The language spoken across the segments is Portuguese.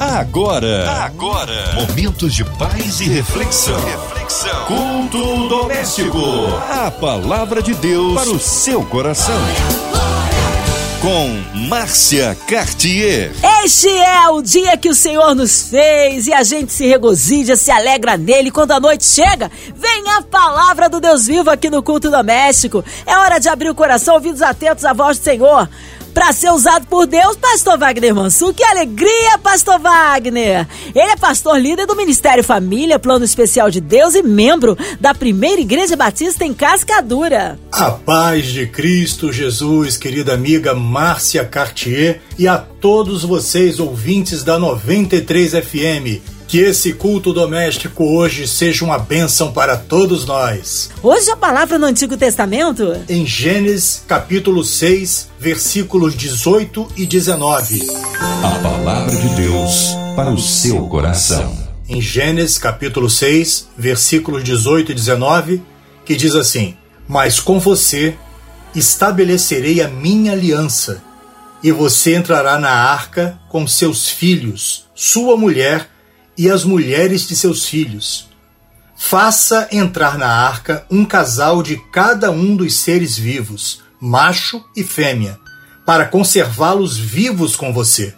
Agora, agora, momentos de paz e reflexão. reflexão. Culto doméstico. A palavra de Deus para o seu coração. Com Márcia Cartier. Este é o dia que o Senhor nos fez e a gente se regozija, se alegra nele. Quando a noite chega, vem a palavra do Deus vivo aqui no culto doméstico. É hora de abrir o coração, ouvidos atentos à voz do Senhor para ser usado por Deus, pastor Wagner Mansur. Que alegria, pastor Wagner! Ele é pastor líder do Ministério Família, Plano Especial de Deus e membro da Primeira Igreja Batista em Cascadura. A paz de Cristo Jesus, querida amiga Márcia Cartier e a todos vocês ouvintes da 93 FM. Que esse culto doméstico hoje seja uma bênção para todos nós. Hoje a palavra no Antigo Testamento? Em Gênesis capítulo 6, versículos 18 e 19. A palavra de Deus para o seu coração. Em Gênesis capítulo 6, versículos 18 e 19, que diz assim: Mas com você estabelecerei a minha aliança, e você entrará na arca com seus filhos, sua mulher e as mulheres de seus filhos. Faça entrar na arca um casal de cada um dos seres vivos, macho e fêmea, para conservá-los vivos com você.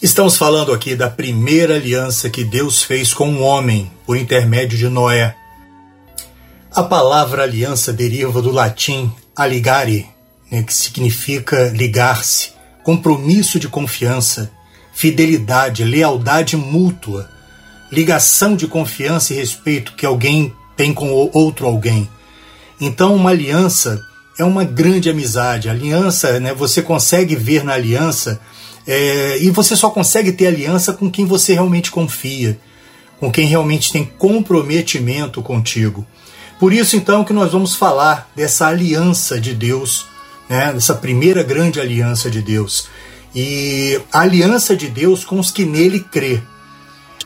Estamos falando aqui da primeira aliança que Deus fez com o homem por intermédio de Noé. A palavra aliança deriva do latim aligare, né, que significa ligar-se, compromisso de confiança, fidelidade, lealdade mútua, ligação de confiança e respeito que alguém tem com outro alguém. Então, uma aliança é uma grande amizade. aliança, né, você consegue ver na aliança é, e você só consegue ter aliança com quem você realmente confia, com quem realmente tem comprometimento contigo. Por isso, então, que nós vamos falar dessa aliança de Deus, né, dessa primeira grande aliança de Deus e a aliança de Deus com os que nele crê.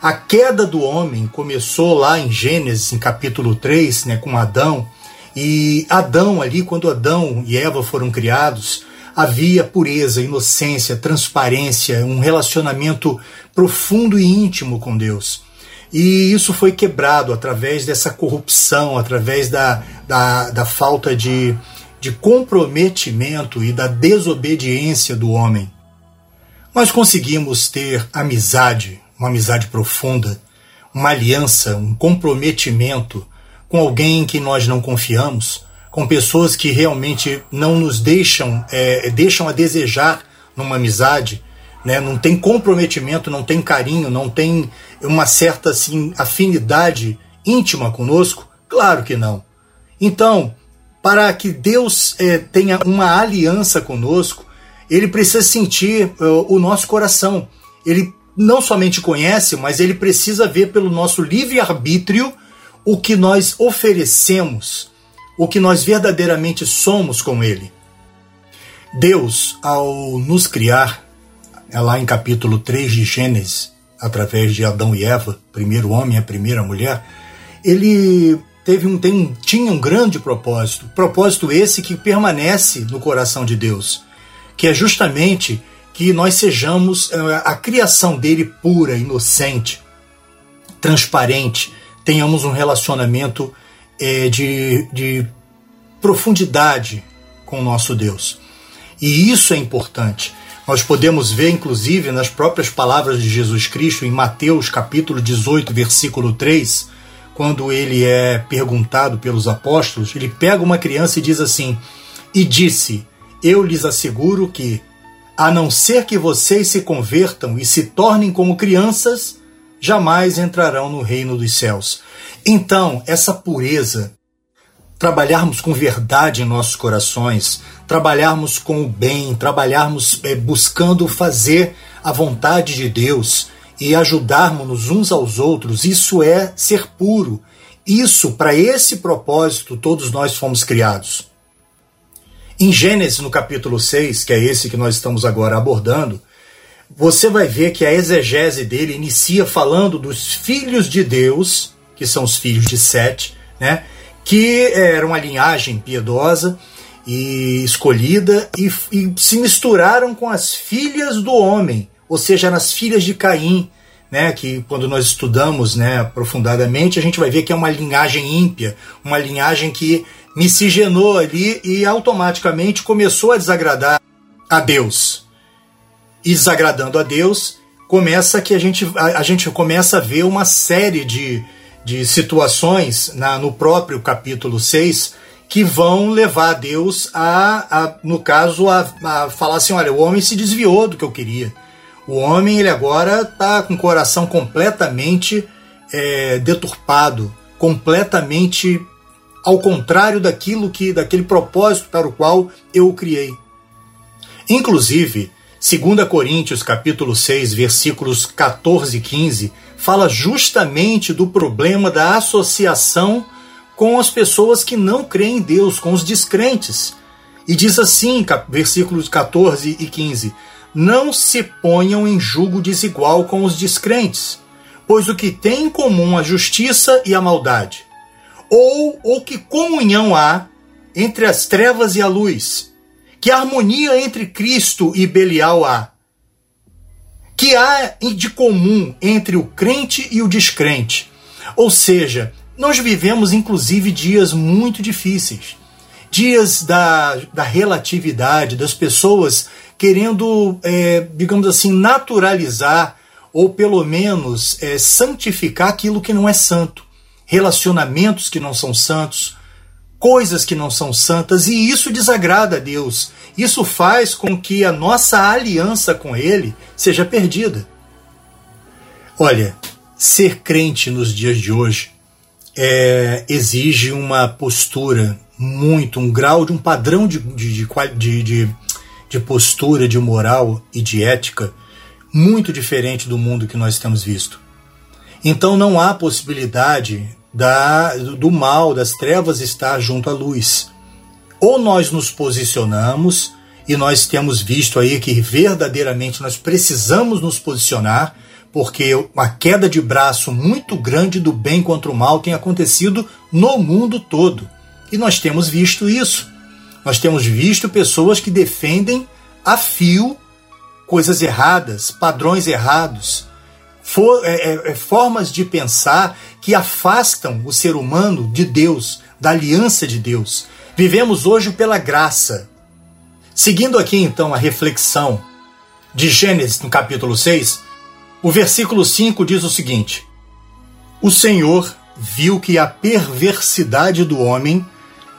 A queda do homem começou lá em Gênesis, em capítulo 3, né, com Adão, e Adão ali, quando Adão e Eva foram criados, havia pureza, inocência, transparência, um relacionamento profundo e íntimo com Deus. E isso foi quebrado através dessa corrupção, através da, da, da falta de, de comprometimento e da desobediência do homem nós conseguimos ter amizade, uma amizade profunda, uma aliança, um comprometimento com alguém em que nós não confiamos, com pessoas que realmente não nos deixam, é, deixam a desejar numa amizade, né? não tem comprometimento, não tem carinho, não tem uma certa assim, afinidade íntima conosco? Claro que não. Então, para que Deus é, tenha uma aliança conosco, ele precisa sentir uh, o nosso coração. Ele não somente conhece, mas ele precisa ver pelo nosso livre-arbítrio o que nós oferecemos, o que nós verdadeiramente somos com ele. Deus, ao nos criar, é lá em capítulo 3 de Gênesis, através de Adão e Eva, primeiro homem e a primeira mulher, ele teve um, tem, tinha um grande propósito, propósito esse que permanece no coração de Deus que é justamente que nós sejamos eh, a criação dele pura, inocente, transparente, tenhamos um relacionamento é, de, de profundidade com o nosso Deus. E isso é importante. Nós podemos ver, inclusive, nas próprias palavras de Jesus Cristo, em Mateus capítulo 18, versículo 3, quando ele é perguntado pelos apóstolos, ele pega uma criança e diz assim: E disse: eu lhes asseguro que, a não ser que vocês se convertam e se tornem como crianças, jamais entrarão no reino dos céus. Então, essa pureza, trabalharmos com verdade em nossos corações, trabalharmos com o bem, trabalharmos é, buscando fazer a vontade de Deus e ajudarmos uns aos outros, isso é ser puro. Isso, para esse propósito, todos nós fomos criados. Em Gênesis, no capítulo 6, que é esse que nós estamos agora abordando, você vai ver que a exegese dele inicia falando dos filhos de Deus, que são os filhos de Sete, né? que era uma linhagem piedosa e escolhida e, e se misturaram com as filhas do homem, ou seja, nas filhas de Caim, né, que quando nós estudamos né, aprofundadamente, a gente vai ver que é uma linhagem ímpia, uma linhagem que miscigenou ali e automaticamente começou a desagradar a Deus. E desagradando a Deus, começa que a gente, a, a gente começa a ver uma série de, de situações na, no próprio capítulo 6 que vão levar Deus a, a no caso, a, a falar assim: olha, o homem se desviou do que eu queria. O homem, ele agora está com o coração completamente é, deturpado, completamente ao contrário daquilo que, daquele propósito para o qual eu o criei. Inclusive, 2 Coríntios capítulo 6, versículos 14 e 15, fala justamente do problema da associação com as pessoas que não creem em Deus, com os descrentes. E diz assim, versículos 14 e 15: Não se ponham em julgo desigual com os descrentes, pois o que tem em comum a justiça e a maldade? Ou o que comunhão há entre as trevas e a luz? Que harmonia entre Cristo e Belial há? Que há de comum entre o crente e o descrente? Ou seja, nós vivemos inclusive dias muito difíceis. Dias da, da relatividade, das pessoas querendo, é, digamos assim, naturalizar ou pelo menos é, santificar aquilo que não é santo. Relacionamentos que não são santos, coisas que não são santas, e isso desagrada a Deus. Isso faz com que a nossa aliança com Ele seja perdida. Olha, ser crente nos dias de hoje é, exige uma postura muito, um grau de um padrão de, de, de, de, de postura, de moral e de ética muito diferente do mundo que nós temos visto. Então não há possibilidade da, do mal, das trevas estar junto à luz. Ou nós nos posicionamos, e nós temos visto aí que verdadeiramente nós precisamos nos posicionar, porque uma queda de braço muito grande do bem contra o mal tem acontecido no mundo todo. E nós temos visto isso. Nós temos visto pessoas que defendem a fio coisas erradas, padrões errados, for, é, é, é formas de pensar que afastam o ser humano de Deus, da aliança de Deus. Vivemos hoje pela graça. Seguindo aqui então a reflexão de Gênesis no capítulo 6, o versículo 5 diz o seguinte: O Senhor viu que a perversidade do homem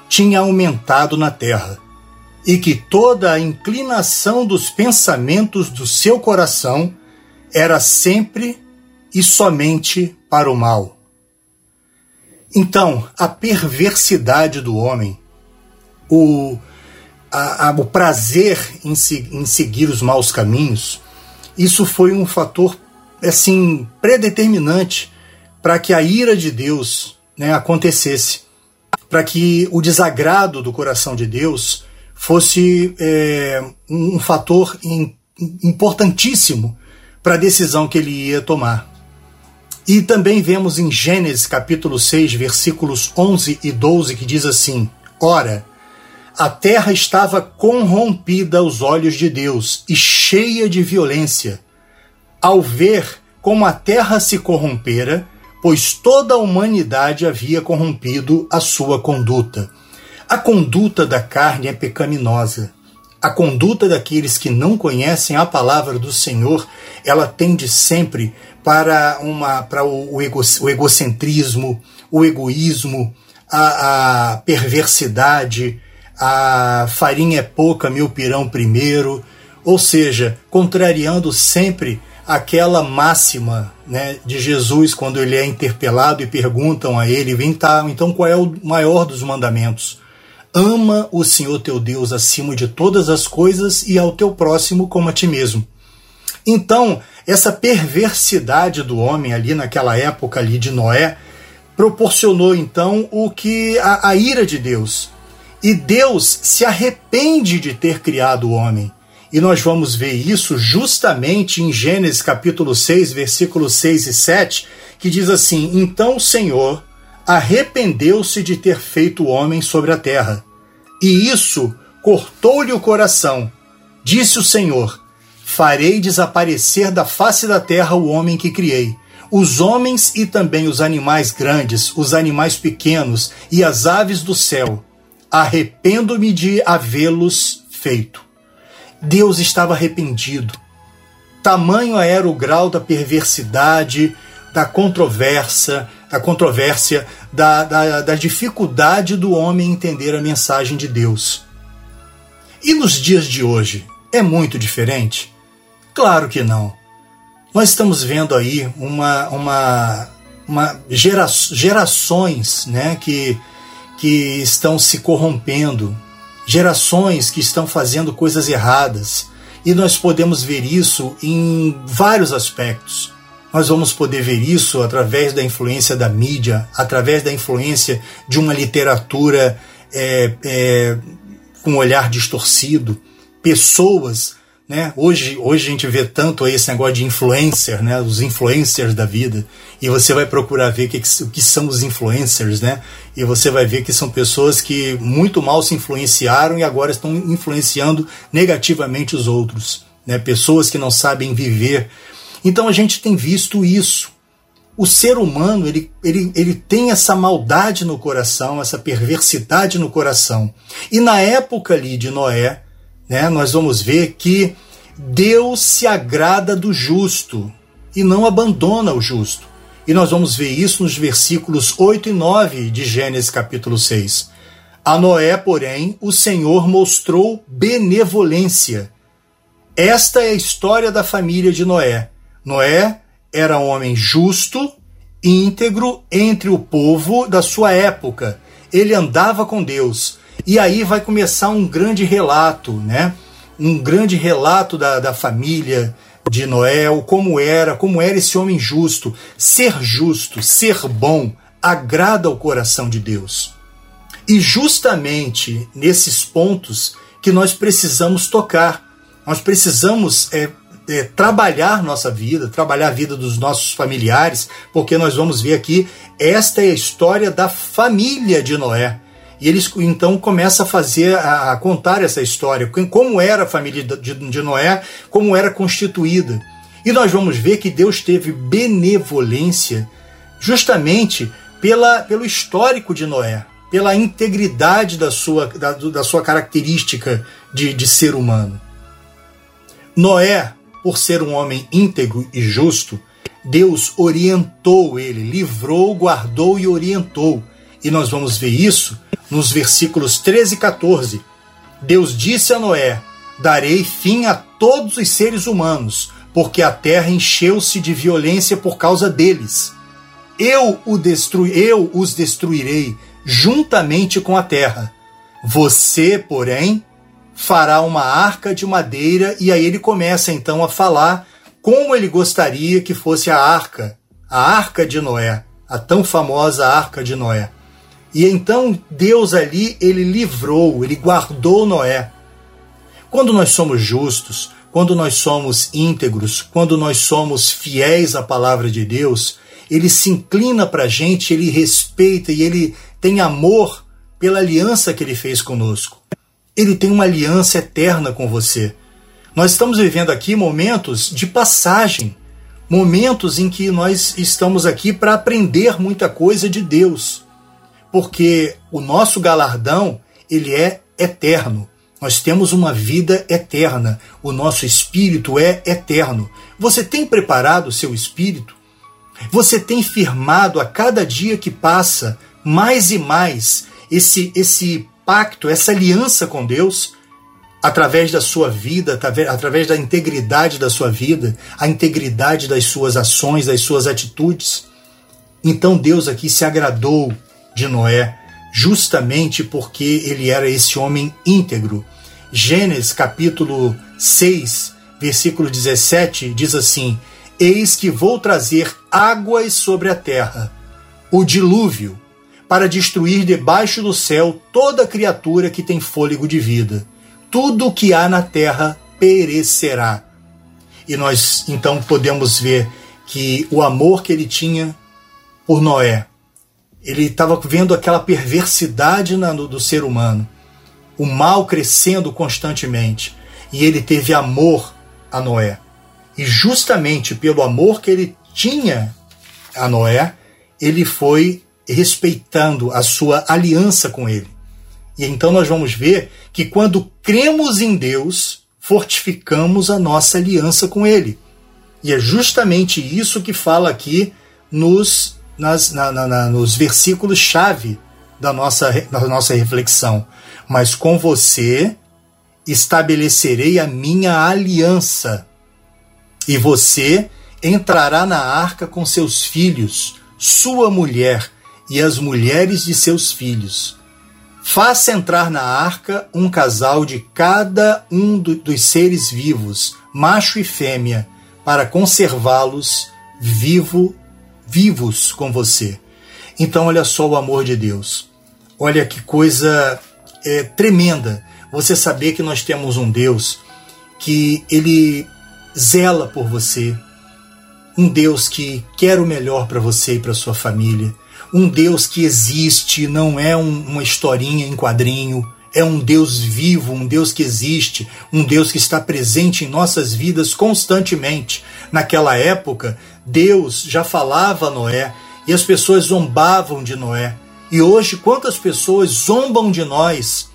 tinha aumentado na terra, e que toda a inclinação dos pensamentos do seu coração era sempre e somente para o mal. Então, a perversidade do homem, o, a, a, o prazer em, em seguir os maus caminhos, isso foi um fator assim predeterminante para que a ira de Deus né, acontecesse, para que o desagrado do coração de Deus fosse é, um fator importantíssimo para a decisão que ele ia tomar. E também vemos em Gênesis capítulo 6, versículos 11 e 12, que diz assim: Ora, a terra estava corrompida aos olhos de Deus e cheia de violência ao ver como a terra se corrompera, pois toda a humanidade havia corrompido a sua conduta. A conduta da carne é pecaminosa. A conduta daqueles que não conhecem a palavra do Senhor, ela tende sempre para uma para o, ego, o egocentrismo, o egoísmo, a, a perversidade, a farinha é pouca, meu pirão primeiro, ou seja, contrariando sempre aquela máxima né, de Jesus quando ele é interpelado e perguntam a ele: então qual é o maior dos mandamentos? Ama o Senhor teu Deus acima de todas as coisas e ao teu próximo como a ti mesmo. Então, essa perversidade do homem ali naquela época ali de Noé proporcionou então o que a, a ira de Deus. E Deus se arrepende de ter criado o homem. E nós vamos ver isso justamente em Gênesis capítulo 6, versículos 6 e 7, que diz assim: Então o Senhor arrependeu-se de ter feito o homem sobre a terra, e isso cortou-lhe o coração. Disse o Senhor: farei desaparecer da face da terra o homem que criei, os homens e também os animais grandes, os animais pequenos e as aves do céu. Arrependo-me de havê-los feito. Deus estava arrependido. Tamanho era o grau da perversidade, da controvérsia, a controvérsia, da, da, da dificuldade do homem entender a mensagem de Deus. E nos dias de hoje, é muito diferente? Claro que não. Nós estamos vendo aí uma, uma, uma gera, gerações né, que, que estão se corrompendo, gerações que estão fazendo coisas erradas. E nós podemos ver isso em vários aspectos. Nós vamos poder ver isso através da influência da mídia, através da influência de uma literatura é, é, com olhar distorcido, pessoas. Né? Hoje, hoje a gente vê tanto esse negócio de influencer, né? os influencers da vida, e você vai procurar ver o que, que são os influencers, né? e você vai ver que são pessoas que muito mal se influenciaram e agora estão influenciando negativamente os outros. Né? Pessoas que não sabem viver então a gente tem visto isso. O ser humano ele, ele, ele tem essa maldade no coração, essa perversidade no coração. E na época ali de Noé, né, nós vamos ver que Deus se agrada do justo e não abandona o justo. E nós vamos ver isso nos versículos 8 e 9 de Gênesis capítulo 6. A Noé, porém, o Senhor mostrou benevolência. Esta é a história da família de Noé. Noé era um homem justo, íntegro entre o povo da sua época. Ele andava com Deus. E aí vai começar um grande relato, né? Um grande relato da, da família de Noé, como era, como era esse homem justo. Ser justo, ser bom, agrada ao coração de Deus. E justamente nesses pontos que nós precisamos tocar. Nós precisamos é, é, trabalhar nossa vida, trabalhar a vida dos nossos familiares, porque nós vamos ver aqui, esta é a história da família de Noé. E eles então começam a fazer, a, a contar essa história, como era a família de, de Noé, como era constituída. E nós vamos ver que Deus teve benevolência justamente pela, pelo histórico de Noé, pela integridade da sua, da, da sua característica de, de ser humano. Noé por ser um homem íntegro e justo, Deus orientou ele, livrou, guardou e orientou. E nós vamos ver isso nos versículos 13 e 14. Deus disse a Noé: Darei fim a todos os seres humanos, porque a terra encheu-se de violência por causa deles. Eu, o destru... eu os destruirei juntamente com a terra. Você, porém, fará uma arca de madeira e aí ele começa então a falar como ele gostaria que fosse a arca, a arca de Noé, a tão famosa arca de Noé. E então Deus ali, ele livrou, ele guardou Noé. Quando nós somos justos, quando nós somos íntegros, quando nós somos fiéis à palavra de Deus, ele se inclina para a gente, ele respeita e ele tem amor pela aliança que ele fez conosco. Ele tem uma aliança eterna com você. Nós estamos vivendo aqui momentos de passagem, momentos em que nós estamos aqui para aprender muita coisa de Deus, porque o nosso galardão ele é eterno. Nós temos uma vida eterna, o nosso espírito é eterno. Você tem preparado o seu espírito? Você tem firmado a cada dia que passa mais e mais esse esse pacto, essa aliança com Deus, através da sua vida, através da integridade da sua vida, a integridade das suas ações, das suas atitudes. Então Deus aqui se agradou de Noé, justamente porque ele era esse homem íntegro. Gênesis capítulo 6, versículo 17 diz assim: Eis que vou trazer águas sobre a terra, o dilúvio, para destruir debaixo do céu toda criatura que tem fôlego de vida. Tudo o que há na terra perecerá. E nós então podemos ver que o amor que ele tinha por Noé, ele estava vendo aquela perversidade na, no, do ser humano, o mal crescendo constantemente, e ele teve amor a Noé. E justamente pelo amor que ele tinha a Noé, ele foi respeitando a sua aliança com ele. E então nós vamos ver que quando cremos em Deus, fortificamos a nossa aliança com ele. E é justamente isso que fala aqui nos, nas, na, na, nos versículos-chave da nossa, da nossa reflexão. Mas com você estabelecerei a minha aliança, e você entrará na arca com seus filhos, sua mulher e as mulheres de seus filhos. Faça entrar na arca um casal de cada um do, dos seres vivos, macho e fêmea, para conservá-los vivo, vivos com você. Então, olha só o amor de Deus. Olha que coisa é, tremenda você saber que nós temos um Deus que ele zela por você, um Deus que quer o melhor para você e para sua família, um Deus que existe, não é um, uma historinha em quadrinho, é um Deus vivo, um Deus que existe, um Deus que está presente em nossas vidas constantemente. Naquela época, Deus já falava a Noé e as pessoas zombavam de Noé. E hoje, quantas pessoas zombam de nós,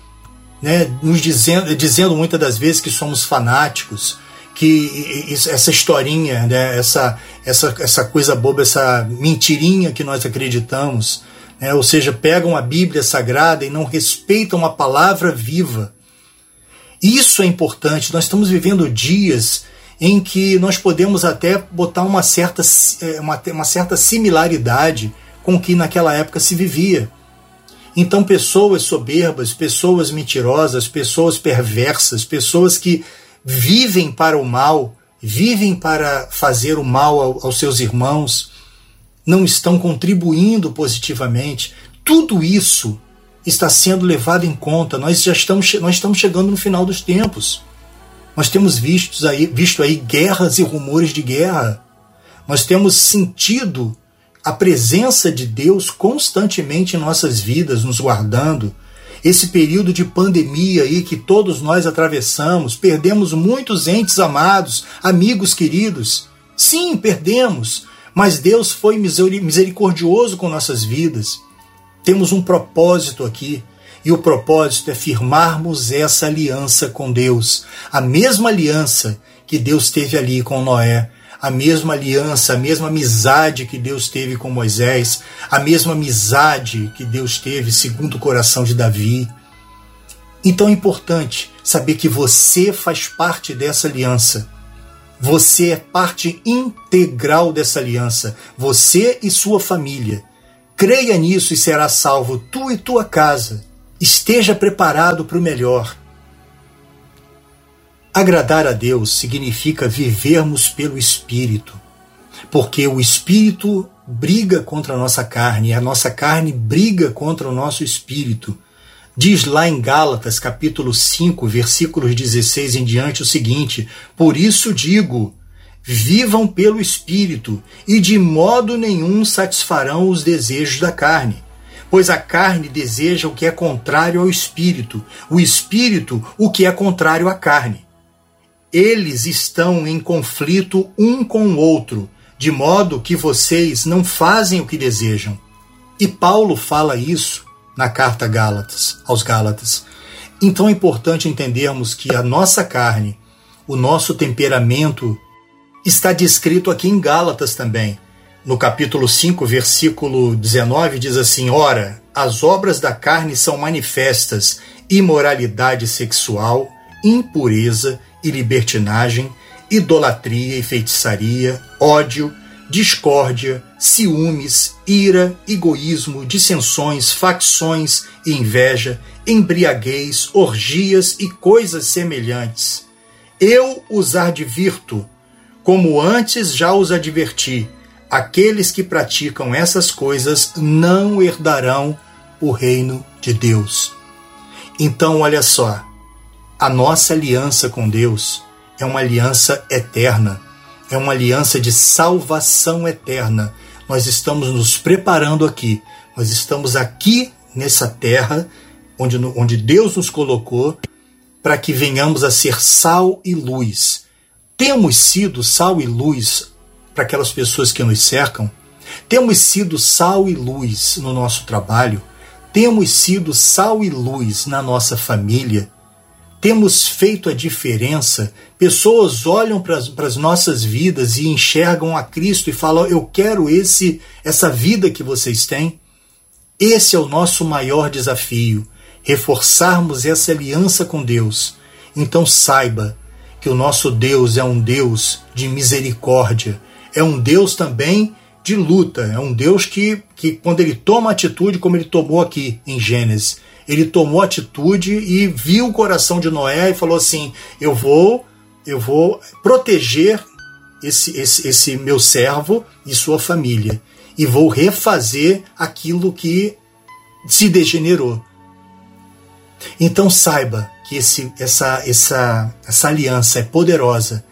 né, nos dizendo, dizendo muitas das vezes que somos fanáticos, que essa historinha, né, essa, essa, essa coisa boba, essa mentirinha que nós acreditamos, né, ou seja, pegam a Bíblia Sagrada e não respeitam a palavra viva. Isso é importante. Nós estamos vivendo dias em que nós podemos até botar uma certa, é, uma, uma certa similaridade com o que naquela época se vivia. Então, pessoas soberbas, pessoas mentirosas, pessoas perversas, pessoas que vivem para o mal, vivem para fazer o mal aos seus irmãos, não estão contribuindo positivamente. Tudo isso está sendo levado em conta. Nós já estamos, nós estamos chegando no final dos tempos. Nós temos visto aí, visto aí guerras e rumores de guerra. Nós temos sentido a presença de Deus constantemente em nossas vidas, nos guardando, esse período de pandemia aí que todos nós atravessamos, perdemos muitos entes amados, amigos queridos. Sim, perdemos, mas Deus foi misericordioso com nossas vidas. Temos um propósito aqui, e o propósito é firmarmos essa aliança com Deus, a mesma aliança que Deus teve ali com Noé, a mesma aliança, a mesma amizade que Deus teve com Moisés, a mesma amizade que Deus teve segundo o coração de Davi. Então é importante saber que você faz parte dessa aliança. Você é parte integral dessa aliança, você e sua família. Creia nisso e será salvo tu e tua casa. Esteja preparado para o melhor. Agradar a Deus significa vivermos pelo Espírito, porque o Espírito briga contra a nossa carne, e a nossa carne briga contra o nosso espírito. Diz lá em Gálatas, capítulo 5, versículos 16 em diante, o seguinte: Por isso digo, vivam pelo Espírito, e de modo nenhum satisfarão os desejos da carne. Pois a carne deseja o que é contrário ao espírito, o espírito o que é contrário à carne eles estão em conflito um com o outro, de modo que vocês não fazem o que desejam. E Paulo fala isso na carta Gálatas, aos Gálatas. Então é importante entendermos que a nossa carne, o nosso temperamento, está descrito aqui em Gálatas também. No capítulo 5, versículo 19, diz assim: Ora, as obras da carne são manifestas: imoralidade sexual, impureza, e libertinagem, idolatria e feitiçaria, ódio, discórdia, ciúmes, ira, egoísmo, dissensões, facções e inveja, embriaguez, orgias e coisas semelhantes. Eu os advirto, como antes já os adverti, aqueles que praticam essas coisas não herdarão o reino de Deus. Então, olha só, a nossa aliança com Deus é uma aliança eterna, é uma aliança de salvação eterna. Nós estamos nos preparando aqui, nós estamos aqui nessa terra onde, onde Deus nos colocou para que venhamos a ser sal e luz. Temos sido sal e luz para aquelas pessoas que nos cercam? Temos sido sal e luz no nosso trabalho? Temos sido sal e luz na nossa família? Temos feito a diferença? Pessoas olham para as nossas vidas e enxergam a Cristo e falam: Eu quero esse essa vida que vocês têm. Esse é o nosso maior desafio, reforçarmos essa aliança com Deus. Então saiba que o nosso Deus é um Deus de misericórdia, é um Deus também de luta, é um Deus que, que quando ele toma atitude, como ele tomou aqui em Gênesis, ele tomou atitude e viu o coração de Noé e falou assim: Eu vou, eu vou proteger esse, esse, esse meu servo e sua família e vou refazer aquilo que se degenerou. Então saiba que esse, essa, essa, essa aliança é poderosa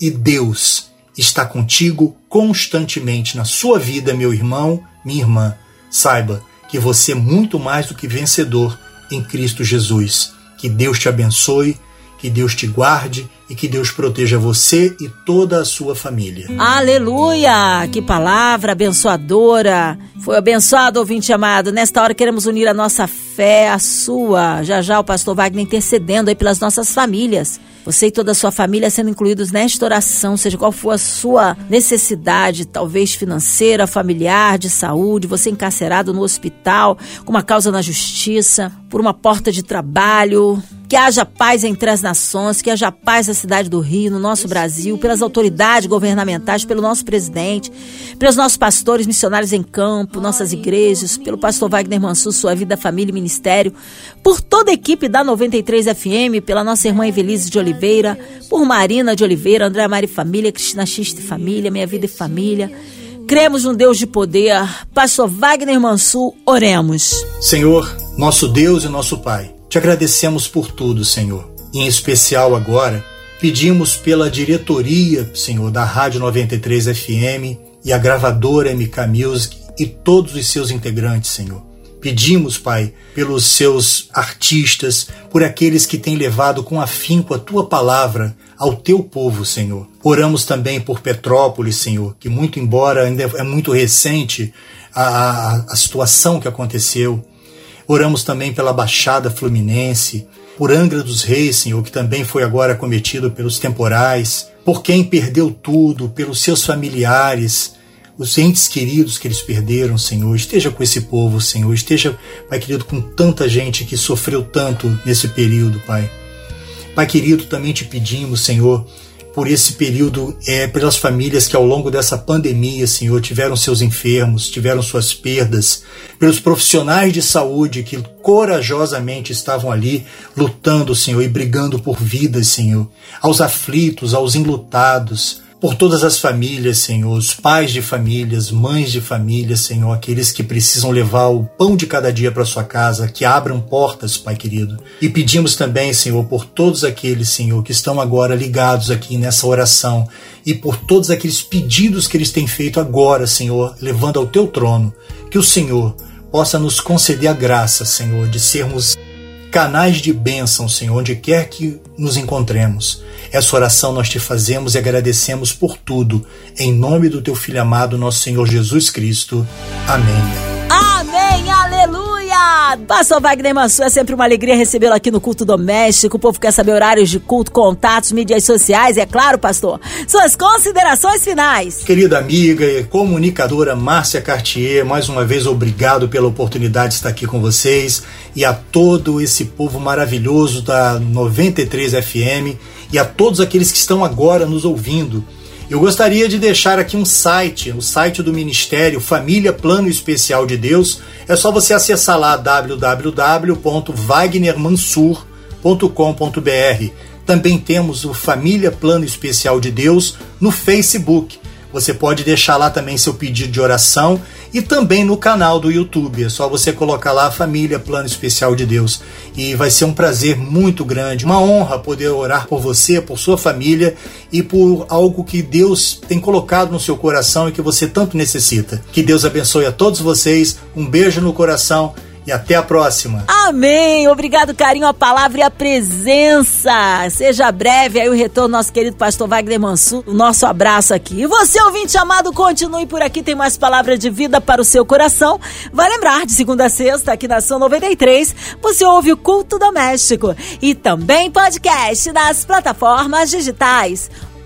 e Deus está contigo constantemente na sua vida, meu irmão, minha irmã. Saiba que você é muito mais do que vencedor em Cristo Jesus. Que Deus te abençoe que Deus te guarde e que Deus proteja você e toda a sua família. Aleluia! Que palavra abençoadora! Foi abençoado, ouvinte amado. Nesta hora queremos unir a nossa fé à sua. Já já o pastor Wagner intercedendo aí pelas nossas famílias. Você e toda a sua família sendo incluídos nesta oração, seja qual for a sua necessidade, talvez financeira, familiar, de saúde, você encarcerado no hospital, com uma causa na justiça, por uma porta de trabalho, que haja paz entre as nações, que haja paz na cidade do Rio, no nosso Brasil, pelas autoridades governamentais, pelo nosso presidente, pelos nossos pastores missionários em campo, nossas igrejas, pelo pastor Wagner Mansur, sua vida, família e ministério, por toda a equipe da 93 FM, pela nossa irmã Evelise de Oliveira, por Marina de Oliveira, André Mari Família, Cristina Xiste Família, Minha Vida e Família. Cremos num Deus de poder. Pastor Wagner Mansur, oremos. Senhor, nosso Deus e nosso Pai. Te agradecemos por tudo, Senhor. Em especial agora, pedimos pela diretoria, Senhor, da Rádio 93 FM e a gravadora MK Music e todos os seus integrantes, Senhor. Pedimos, Pai, pelos seus artistas, por aqueles que têm levado com afinco a tua palavra ao teu povo, Senhor. Oramos também por Petrópolis, Senhor, que muito embora ainda é muito recente a, a, a situação que aconteceu, Oramos também pela Baixada Fluminense, por Angra dos Reis, Senhor, que também foi agora cometido pelos temporais, por quem perdeu tudo, pelos seus familiares, os entes queridos que eles perderam, Senhor. Esteja com esse povo, Senhor. Esteja, Pai querido, com tanta gente que sofreu tanto nesse período, Pai. Pai querido, também te pedimos, Senhor, por esse período, é, pelas famílias que ao longo dessa pandemia, Senhor, tiveram seus enfermos, tiveram suas perdas, pelos profissionais de saúde que corajosamente estavam ali lutando, Senhor, e brigando por vidas, Senhor, aos aflitos, aos enlutados, por todas as famílias, Senhor, os pais de famílias, mães de famílias, Senhor, aqueles que precisam levar o pão de cada dia para sua casa, que abram portas, Pai querido. E pedimos também, Senhor, por todos aqueles, Senhor, que estão agora ligados aqui nessa oração e por todos aqueles pedidos que eles têm feito agora, Senhor, levando ao teu trono, que o Senhor possa nos conceder a graça, Senhor, de sermos canais de bênção, Senhor, onde quer que nos encontremos. Essa oração nós te fazemos e agradecemos por tudo. Em nome do teu Filho amado, nosso Senhor Jesus Cristo. Amém. Amém, aleluia! Pastor Wagner Mansur, é sempre uma alegria recebê-lo aqui no culto doméstico. O povo quer saber horários de culto, contatos, mídias sociais, é claro, pastor. Suas considerações finais. Querida amiga e comunicadora Márcia Cartier, mais uma vez obrigado pela oportunidade de estar aqui com vocês e a todo esse povo maravilhoso da 93 FM e a todos aqueles que estão agora nos ouvindo. Eu gostaria de deixar aqui um site, o site do Ministério Família Plano Especial de Deus. É só você acessar lá www.wagnermansur.com.br. Também temos o Família Plano Especial de Deus no Facebook. Você pode deixar lá também seu pedido de oração e também no canal do YouTube. É só você colocar lá Família Plano Especial de Deus. E vai ser um prazer muito grande, uma honra poder orar por você, por sua família e por algo que Deus tem colocado no seu coração e que você tanto necessita. Que Deus abençoe a todos vocês. Um beijo no coração e até a próxima. Amém. Obrigado, carinho, a palavra e a presença. Seja breve aí o retorno nosso querido pastor Wagner Mansur. O nosso abraço aqui. E você, ouvinte amado, continue por aqui, tem mais palavra de vida para o seu coração. Vai lembrar, de segunda a sexta, aqui na São 93, você ouve o Culto Doméstico e também podcast nas plataformas digitais.